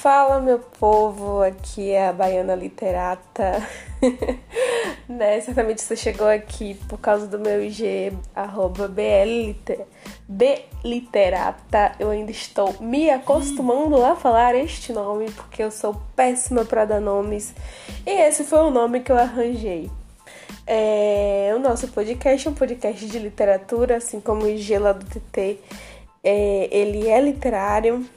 Fala meu povo, aqui é a Baiana Literata. né? Certamente você chegou aqui por causa do meu IG, arroba BLiter, Bliterata. Eu ainda estou me acostumando a falar este nome, porque eu sou péssima para dar nomes. E esse foi o nome que eu arranjei. É, o nosso podcast é um podcast de literatura, assim como o IG lá do TT. É, ele é literário.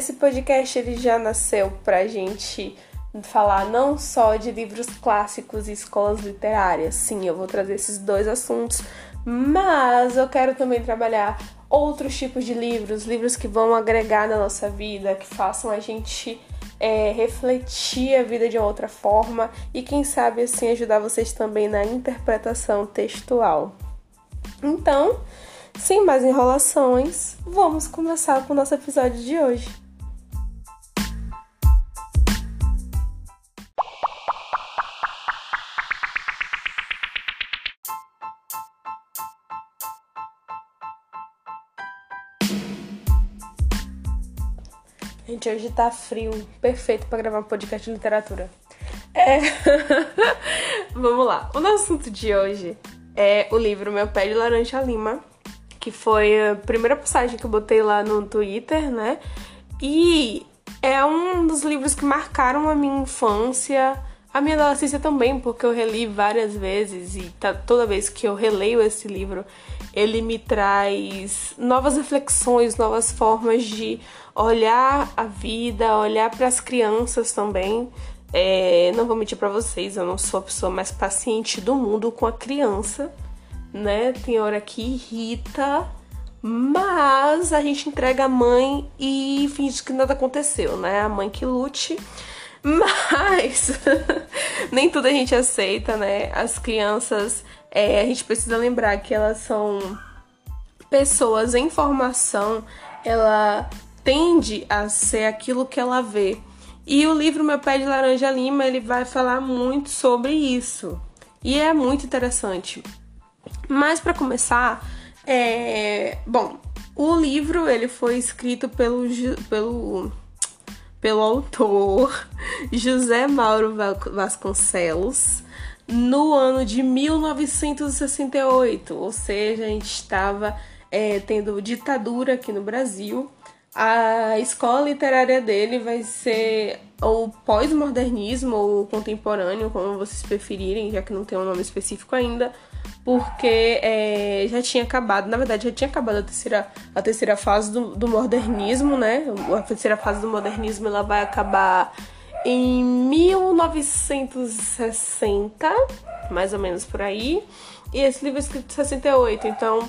Esse podcast ele já nasceu pra gente falar não só de livros clássicos e escolas literárias. Sim, eu vou trazer esses dois assuntos, mas eu quero também trabalhar outros tipos de livros, livros que vão agregar na nossa vida, que façam a gente é, refletir a vida de uma outra forma e quem sabe assim ajudar vocês também na interpretação textual. Então, sem mais enrolações, vamos começar com o nosso episódio de hoje. Gente, hoje tá frio, perfeito para gravar um podcast de literatura. É. Vamos lá. O nosso assunto de hoje é o livro Meu Pé de Laranja Lima, que foi a primeira postagem que eu botei lá no Twitter, né? E é um dos livros que marcaram a minha infância, a minha adolescência também, porque eu reli várias vezes e tá, toda vez que eu releio esse livro, ele me traz novas reflexões, novas formas de olhar a vida, olhar para as crianças também. É, não vou mentir para vocês, eu não sou a pessoa mais paciente do mundo com a criança, né? Tem hora que irrita, mas a gente entrega a mãe e finge que nada aconteceu, né? A mãe que lute. Mas nem tudo a gente aceita, né? As crianças, é, a gente precisa lembrar que elas são pessoas em formação, ela tende a ser aquilo que ela vê. E o livro Meu Pé de Laranja Lima, ele vai falar muito sobre isso. E é muito interessante. Mas para começar, é... bom, o livro ele foi escrito pelo, pelo, pelo autor José Mauro Vasconcelos no ano de 1968, ou seja, a gente estava é, tendo ditadura aqui no Brasil a escola literária dele vai ser o pós-modernismo ou contemporâneo, como vocês preferirem, já que não tem um nome específico ainda, porque é, já tinha acabado, na verdade já tinha acabado a terceira, a terceira fase do, do modernismo, né? A terceira fase do modernismo ela vai acabar em 1960, mais ou menos por aí, e esse livro é escrito em 68, então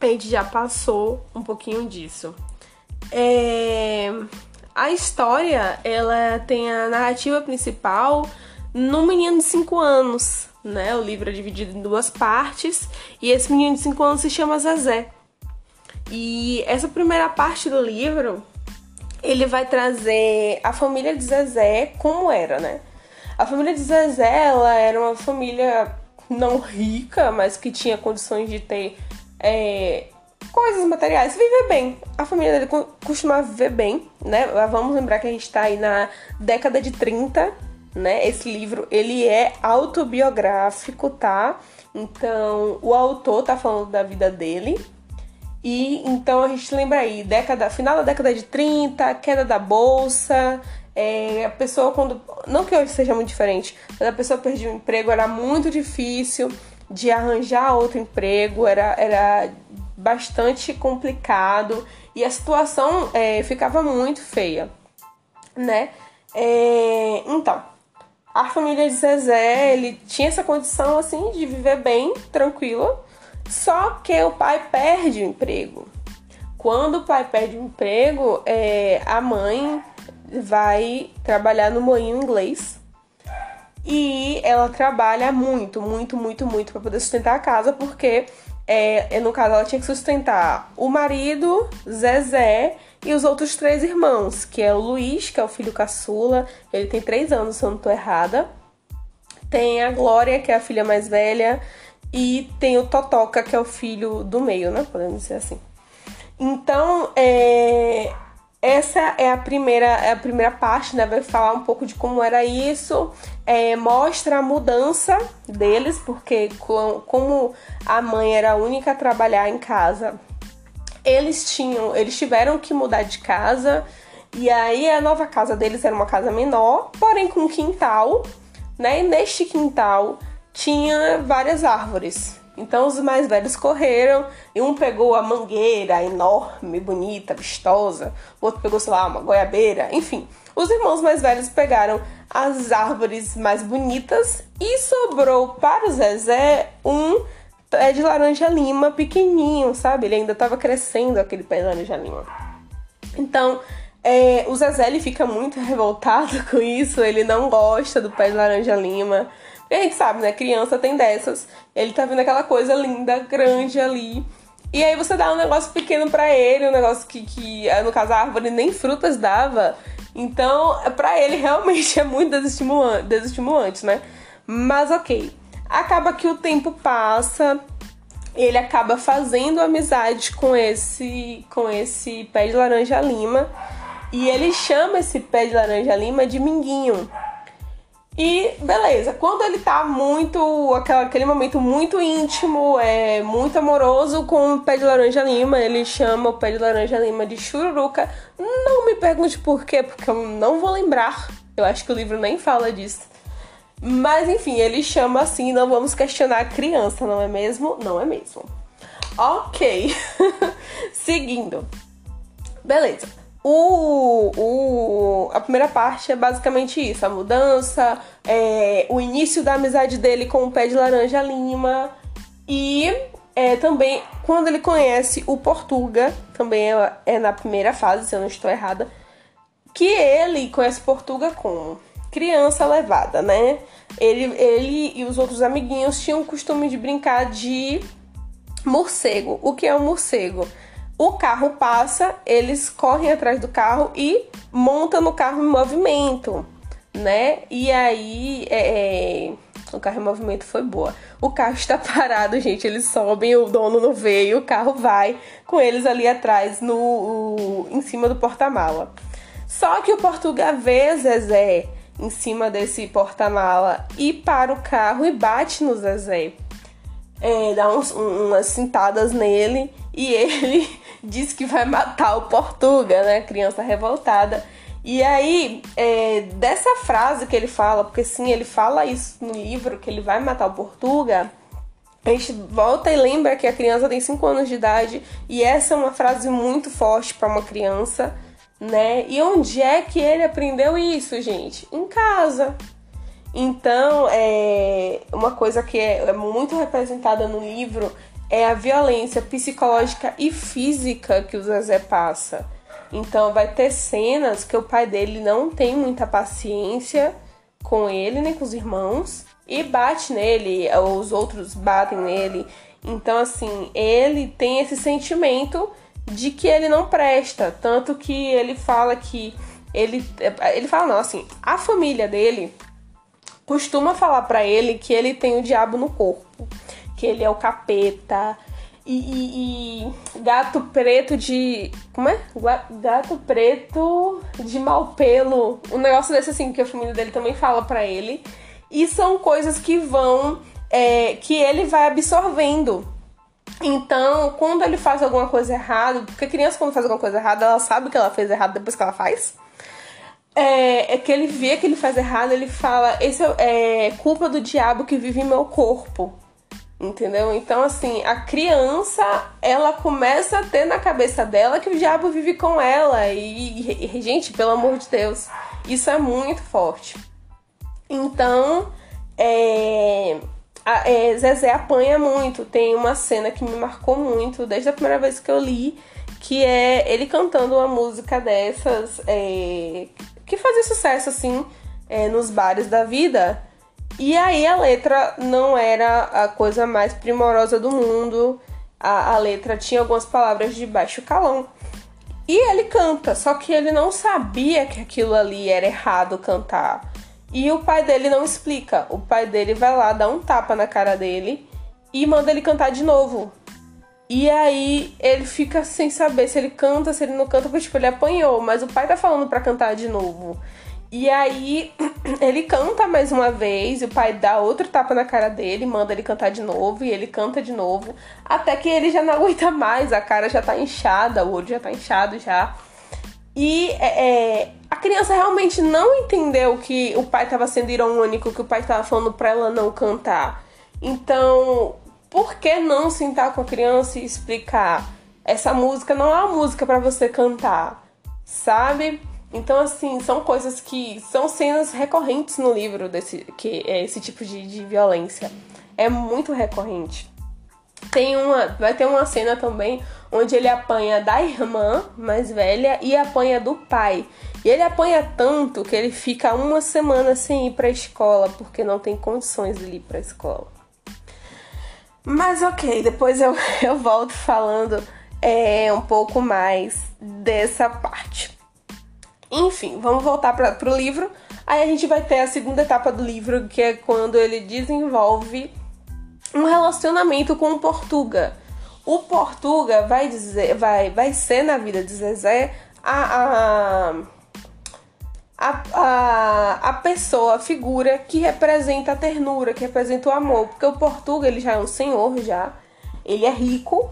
a gente já passou um pouquinho disso. É... A história, ela tem a narrativa principal num menino de 5 anos, né? O livro é dividido em duas partes e esse menino de 5 anos se chama Zezé. E essa primeira parte do livro, ele vai trazer a família de Zezé como era, né? A família de Zezé, ela era uma família não rica, mas que tinha condições de ter é, coisas materiais, viver bem. A família dele costumava viver bem, né? Vamos lembrar que a gente tá aí na década de 30, né? Esse livro, ele é autobiográfico, tá? Então, o autor tá falando da vida dele. E então a gente lembra aí, década, final da década de 30, queda da bolsa, é, a pessoa quando. Não que hoje seja muito diferente, mas a pessoa perdia o emprego, era muito difícil de arranjar outro emprego, era, era bastante complicado e a situação é, ficava muito feia, né? É, então, a família de Zezé, ele tinha essa condição assim de viver bem, tranquilo, só que o pai perde o emprego. Quando o pai perde o emprego, é, a mãe vai trabalhar no moinho inglês e ela trabalha muito, muito, muito, muito para poder sustentar a casa, porque é, no caso, ela tinha que sustentar o marido, Zezé e os outros três irmãos, que é o Luiz, que é o filho caçula, ele tem três anos, se eu não tô errada. Tem a Glória, que é a filha mais velha, e tem o Totoca, que é o filho do meio, né? Podemos dizer assim. Então, é, essa é a primeira, é a primeira parte, né? Vai falar um pouco de como era isso, é, mostra a mudança deles, porque como a mãe era a única a trabalhar em casa, eles tinham, eles tiveram que mudar de casa. E aí a nova casa deles era uma casa menor, porém com quintal, né? E neste quintal tinha várias árvores. Então os mais velhos correram e um pegou a mangueira enorme, bonita, vistosa, o outro pegou, sei lá, uma goiabeira, enfim. Os irmãos mais velhos pegaram as árvores mais bonitas e sobrou para o Zezé um pé de laranja lima pequenininho, sabe? Ele ainda estava crescendo aquele pé de laranja lima. Então, é, o Zezé ele fica muito revoltado com isso, ele não gosta do pé de laranja lima. E a gente sabe, né? Criança tem dessas. Ele tá vendo aquela coisa linda, grande ali. E aí você dá um negócio pequeno para ele, um negócio que, que, no caso, a árvore nem frutas dava. Então, para ele realmente é muito desestimulante, desestimulante, né? Mas ok. Acaba que o tempo passa, ele acaba fazendo amizade com esse com esse pé de laranja lima e ele chama esse pé de laranja lima de minguinho. E beleza, quando ele tá muito. aquele momento muito íntimo, é muito amoroso com o pé de laranja lima, ele chama o pé de laranja lima de chururuca. Não me pergunte por quê, porque eu não vou lembrar. Eu acho que o livro nem fala disso. Mas enfim, ele chama assim, não vamos questionar a criança, não é mesmo? Não é mesmo. Ok. Seguindo. Beleza. O, o, a primeira parte é basicamente isso: a mudança, é, o início da amizade dele com o pé de laranja lima e é, também quando ele conhece o Portuga, também é, é, na primeira fase, se eu não estou errada, que ele conhece Portuga como criança levada, né? Ele, ele e os outros amiguinhos tinham o costume de brincar de morcego. O que é um morcego? O carro passa, eles correm atrás do carro e montam no carro em movimento, né? E aí, é, é, o carro em movimento foi boa. O carro está parado, gente. Eles sobem, o dono não veio, o carro vai com eles ali atrás, no, o, em cima do porta-mala. Só que o Portuga vê Zezé em cima desse porta-mala e para o carro e bate no Zezé. É, dá uns, umas cintadas nele e ele diz que vai matar o Portuga, né? Criança revoltada. E aí, é, dessa frase que ele fala, porque sim, ele fala isso no livro, que ele vai matar o Portuga, a gente volta e lembra que a criança tem 5 anos de idade, e essa é uma frase muito forte para uma criança, né? E onde é que ele aprendeu isso, gente? Em casa. Então, é uma coisa que é, é muito representada no livro é a violência psicológica e física que o Zezé passa. Então vai ter cenas que o pai dele não tem muita paciência com ele nem com os irmãos e bate nele, os outros batem nele. Então assim, ele tem esse sentimento de que ele não presta, tanto que ele fala que ele ele fala não, assim, a família dele costuma falar para ele que ele tem o diabo no corpo que ele é o capeta. E, e, e, gato preto de. Como é? Gato preto de mau pelo. Um negócio desse assim que a família dele também fala para ele. E são coisas que vão. É, que ele vai absorvendo. Então, quando ele faz alguma coisa errada, porque a criança, quando faz alguma coisa errada, ela sabe que ela fez errado depois que ela faz. É, é que ele vê que ele faz errado, ele fala: Esse é, é culpa do diabo que vive em meu corpo. Entendeu? Então, assim, a criança, ela começa a ter na cabeça dela que o diabo vive com ela. E, e gente, pelo amor de Deus, isso é muito forte. Então, é, a, é, Zezé apanha muito. Tem uma cena que me marcou muito desde a primeira vez que eu li, que é ele cantando uma música dessas é, que fazia sucesso, assim, é, nos bares da vida. E aí a letra não era a coisa mais primorosa do mundo. A, a letra tinha algumas palavras de baixo calão. E ele canta, só que ele não sabia que aquilo ali era errado cantar. E o pai dele não explica. O pai dele vai lá, dá um tapa na cara dele e manda ele cantar de novo. E aí ele fica sem saber se ele canta, se ele não canta, porque tipo, ele apanhou, mas o pai tá falando para cantar de novo. E aí ele canta mais uma vez, e o pai dá outro tapa na cara dele, manda ele cantar de novo, e ele canta de novo, até que ele já não aguenta mais, a cara já tá inchada, o olho já tá inchado já. E é, é a criança realmente não entendeu que o pai estava sendo irônico, que o pai estava falando para ela não cantar. Então, por que não sentar com a criança e explicar? Essa música não é uma música para você cantar, sabe? Então, assim, são coisas que são cenas recorrentes no livro desse que é esse tipo de, de violência. É muito recorrente. Tem uma, vai ter uma cena também onde ele apanha da irmã mais velha e apanha do pai. E ele apanha tanto que ele fica uma semana sem ir para a escola porque não tem condições de ir para a escola. Mas ok, depois eu, eu volto falando é, um pouco mais dessa parte. Enfim, vamos voltar para o livro. Aí a gente vai ter a segunda etapa do livro, que é quando ele desenvolve um relacionamento com o Portuga. O Portuga vai dizer, vai, vai ser na vida de Zezé a, a, a, a pessoa, a figura que representa a ternura, que representa o amor. Porque o Portuga, ele já é um senhor, já. Ele é rico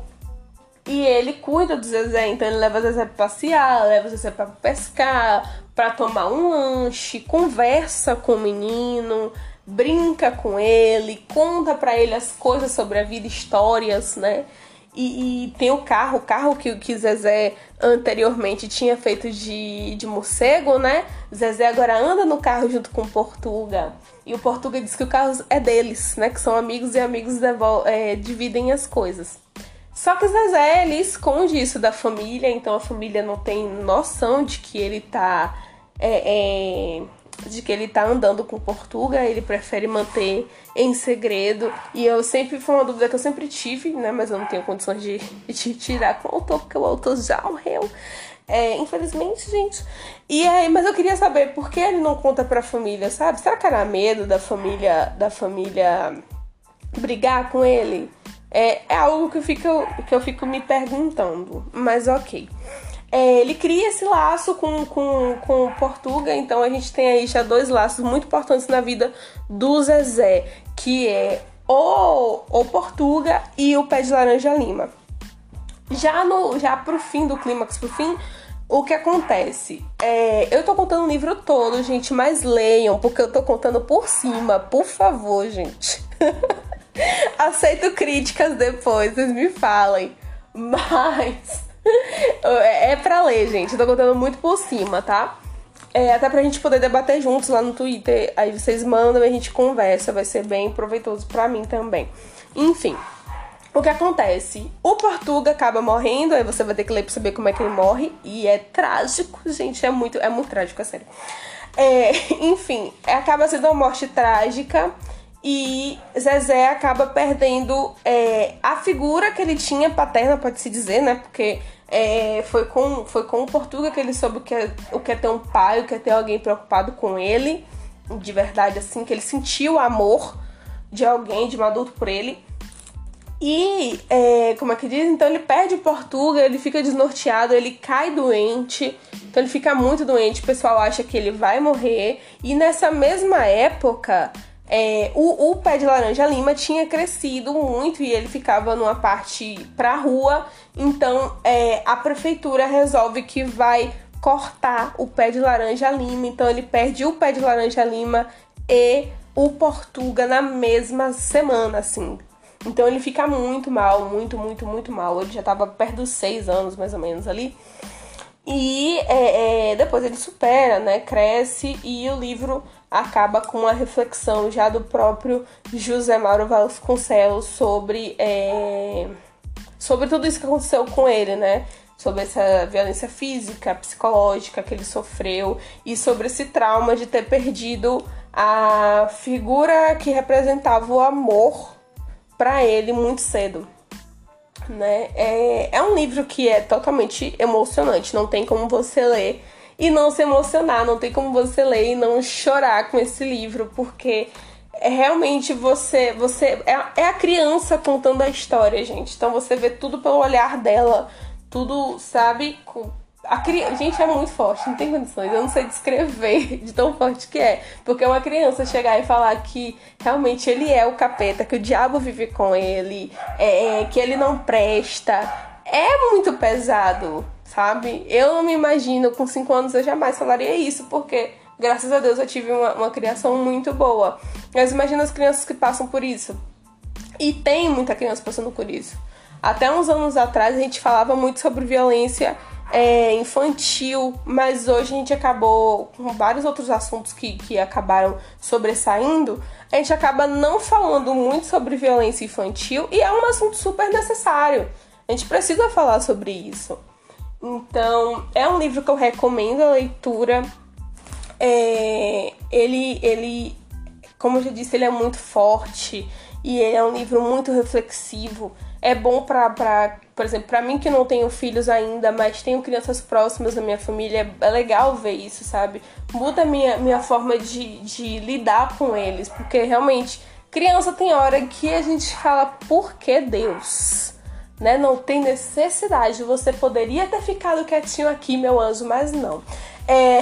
e ele cuida do Zezé. Então ele leva o Zezé pra passear, leva o Zezé pra pescar, para tomar um lanche, conversa com o menino, brinca com ele, conta para ele as coisas sobre a vida, histórias, né? E, e, tem o carro, o carro que, que Zezé anteriormente tinha feito de, de morcego, né? Zezé agora anda no carro junto com o Portuga. E o Portuga diz que o carro é deles, né? Que são amigos e amigos é, dividem as coisas. Só que Zezé, ele esconde isso da família, então a família não tem noção de que ele tá... É, é de que ele tá andando com Portuga, ele prefere manter em segredo. E eu sempre, foi uma dúvida que eu sempre tive, né? Mas eu não tenho condições de, de tirar com o autor, porque o autor já morreu. É, infelizmente, gente. E aí, mas eu queria saber por que ele não conta pra família, sabe? Será que era medo da família, da família brigar com ele? É, é algo que eu, fico, que eu fico me perguntando. Mas ok. É, ele cria esse laço com, com, com Portuga, então a gente tem aí já dois laços muito importantes na vida do Zezé, que é o, o Portuga e o Pé de Laranja Lima. Já, no, já pro fim do clímax, pro fim, o que acontece? É, eu tô contando o livro todo, gente, mas leiam, porque eu tô contando por cima, por favor, gente. Aceito críticas depois, vocês me falem. Mas é, é pra ler, gente. Eu tô contando muito por cima, tá? É, até pra gente poder debater juntos lá no Twitter. Aí vocês mandam e a gente conversa. Vai ser bem proveitoso pra mim também. Enfim. O que acontece? O Portuga acaba morrendo, aí você vai ter que ler pra saber como é que ele morre. E é trágico, gente. É muito, é muito trágico, é sério. É, enfim, acaba sendo uma morte trágica. E Zezé acaba perdendo é, a figura que ele tinha paterna, pode-se dizer, né? Porque é, foi, com, foi com o Portuga que ele soube o que, é, o que é ter um pai, o que é ter alguém preocupado com ele, de verdade, assim, que ele sentiu o amor de alguém, de um adulto por ele. E, é, como é que diz? Então ele perde o Portuga, ele fica desnorteado, ele cai doente, então ele fica muito doente, o pessoal acha que ele vai morrer. E nessa mesma época, é, o, o, pé de laranja lima tinha crescido muito e ele ficava numa parte pra rua, então é, a prefeitura resolve que vai cortar o pé de laranja lima, então ele perde o pé de laranja lima e o Portuga na mesma semana, assim. Então ele fica muito mal, muito, muito, muito mal. Ele já tava perto dos seis anos, mais ou menos, ali. E é, é, depois ele supera, né? Cresce e o livro acaba com uma reflexão já do próprio José Mauro Vasconcelos sobre, é, sobre tudo isso que aconteceu com ele, né? Sobre essa violência física, psicológica que ele sofreu e sobre esse trauma de ter perdido a figura que representava o amor para ele muito cedo. Né? É, é um livro que é totalmente emocionante, não tem como você ler e não se emocionar, não tem como você ler e não chorar com esse livro, porque é realmente você você é, é a criança contando a história, gente. Então você vê tudo pelo olhar dela, tudo, sabe? A criança, gente, é muito forte, não tem condições. Eu não sei descrever de tão forte que é. Porque uma criança chegar e falar que realmente ele é o capeta, que o diabo vive com ele, é, que ele não presta, é muito pesado, sabe? Eu não me imagino, com 5 anos eu jamais falaria isso, porque graças a Deus eu tive uma, uma criação muito boa. Mas imagina as crianças que passam por isso. E tem muita criança passando por isso. Até uns anos atrás a gente falava muito sobre violência é, infantil, mas hoje a gente acabou com vários outros assuntos que, que acabaram sobressaindo. A gente acaba não falando muito sobre violência infantil e é um assunto super necessário. A gente precisa falar sobre isso. Então, é um livro que eu recomendo a leitura. É, ele, ele, como eu já disse, ele é muito forte e ele é um livro muito reflexivo. É bom para, por exemplo, para mim que não tenho filhos ainda, mas tenho crianças próximas na minha família, é legal ver isso, sabe? Muda a minha, minha forma de, de lidar com eles, porque realmente, criança tem hora que a gente fala, por que Deus? Né? Não tem necessidade. Você poderia ter ficado quietinho aqui, meu anjo, mas não. É...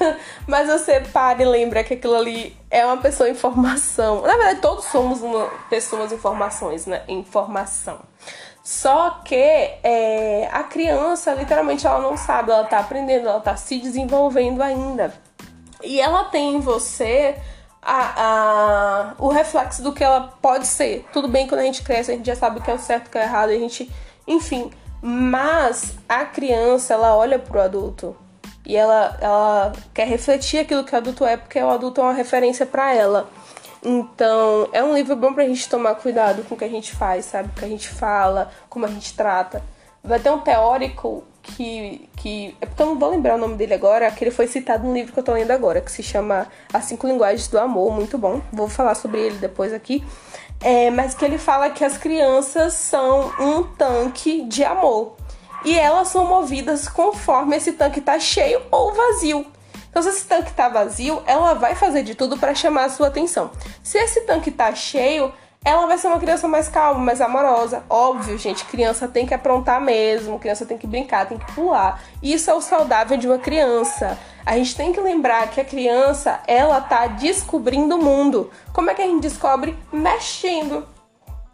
mas você para e lembra que aquilo ali é uma pessoa em formação. Na verdade, todos somos uma, pessoas em formações, né? Em formação. Só que é, a criança, literalmente, ela não sabe, ela tá aprendendo, ela tá se desenvolvendo ainda. E ela tem em você a, a, o reflexo do que ela pode ser. Tudo bem quando a gente cresce, a gente já sabe o que é o certo o que é o errado, a gente. Enfim. Mas a criança, ela olha pro adulto e ela, ela quer refletir aquilo que o adulto é, porque o adulto é uma referência para ela. Então, é um livro bom pra gente tomar cuidado com o que a gente faz, sabe? O que a gente fala, como a gente trata. Vai ter um teórico que, que. É porque eu não vou lembrar o nome dele agora, que ele foi citado no livro que eu tô lendo agora, que se chama As Cinco Linguagens do Amor, muito bom. Vou falar sobre ele depois aqui. É, mas que ele fala que as crianças são um tanque de amor. E elas são movidas conforme esse tanque tá cheio ou vazio. Então, se esse tanque tá vazio, ela vai fazer de tudo para chamar a sua atenção. Se esse tanque tá cheio, ela vai ser uma criança mais calma, mais amorosa. Óbvio, gente, criança tem que aprontar mesmo, criança tem que brincar, tem que pular. Isso é o saudável de uma criança. A gente tem que lembrar que a criança, ela tá descobrindo o mundo. Como é que a gente descobre? Mexendo,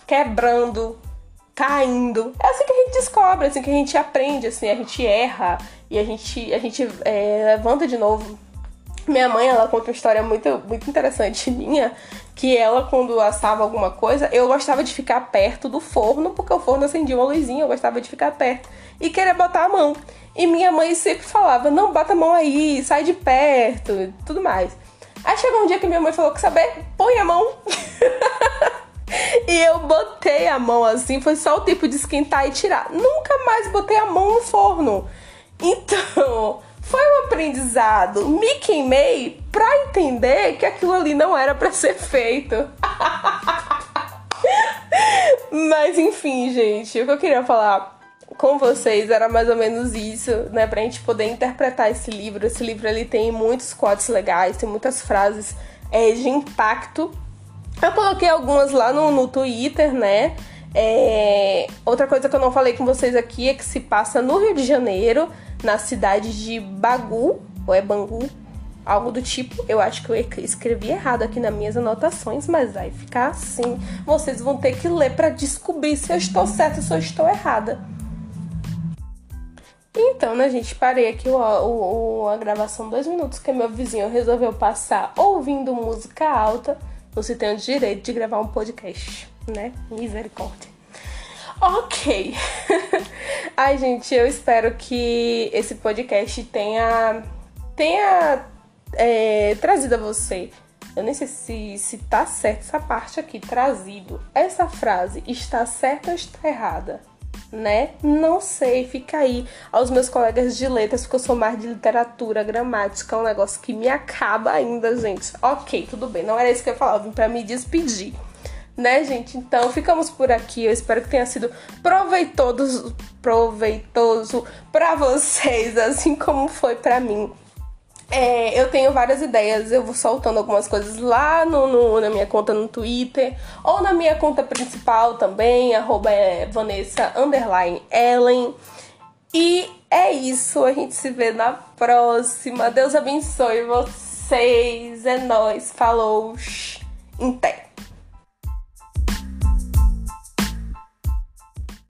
quebrando, caindo. É assim que a gente descobre, é assim que a gente aprende, assim, a gente erra e a gente, a gente é, levanta de novo. Minha mãe, ela conta uma história muito, muito interessante minha, que ela, quando assava alguma coisa, eu gostava de ficar perto do forno, porque o forno acendia uma luzinha, eu gostava de ficar perto e querer botar a mão. E minha mãe sempre falava: não, bota a mão aí, sai de perto, tudo mais. Aí chegou um dia que minha mãe falou: que saber, põe a mão. e eu botei a mão assim, foi só o tipo de esquentar e tirar. Nunca mais botei a mão no forno. Então, foi um aprendizado. Me queimei pra entender que aquilo ali não era para ser feito. Mas enfim, gente, o que eu queria falar com vocês era mais ou menos isso, né, pra gente poder interpretar esse livro. Esse livro ele tem muitos quotes legais, tem muitas frases é, de impacto. Eu coloquei algumas lá no, no Twitter, né? É... Outra coisa que eu não falei com vocês aqui é que se passa no Rio de Janeiro, na cidade de Bagu, ou é Bangu, algo do tipo. Eu acho que eu escrevi errado aqui nas minhas anotações, mas vai ficar assim. Vocês vão ter que ler para descobrir se eu estou certa ou se eu estou errada. Então, né, gente, parei aqui o, o, a gravação dois minutos que meu vizinho resolveu passar ouvindo música alta. Você tem o direito de gravar um podcast, né? Misericórdia. Ok. Ai, gente, eu espero que esse podcast tenha, tenha é, trazido a você. Eu nem sei se, se tá certo essa parte aqui, trazido. Essa frase está certa ou está errada? Né? Não sei, fica aí aos meus colegas de letras, porque eu sou mais de literatura, gramática, é um negócio que me acaba ainda, gente. Ok, tudo bem, não era isso que eu falava, vim pra me despedir né, gente? Então ficamos por aqui. Eu espero que tenha sido proveitoso, proveitoso para vocês, assim como foi para mim. É, eu tenho várias ideias, eu vou soltando algumas coisas lá no, no, na minha conta no Twitter, ou na minha conta principal também, arroba é Vanessa Ellen. E é isso, a gente se vê na próxima. Deus abençoe vocês. É nóis. Falou.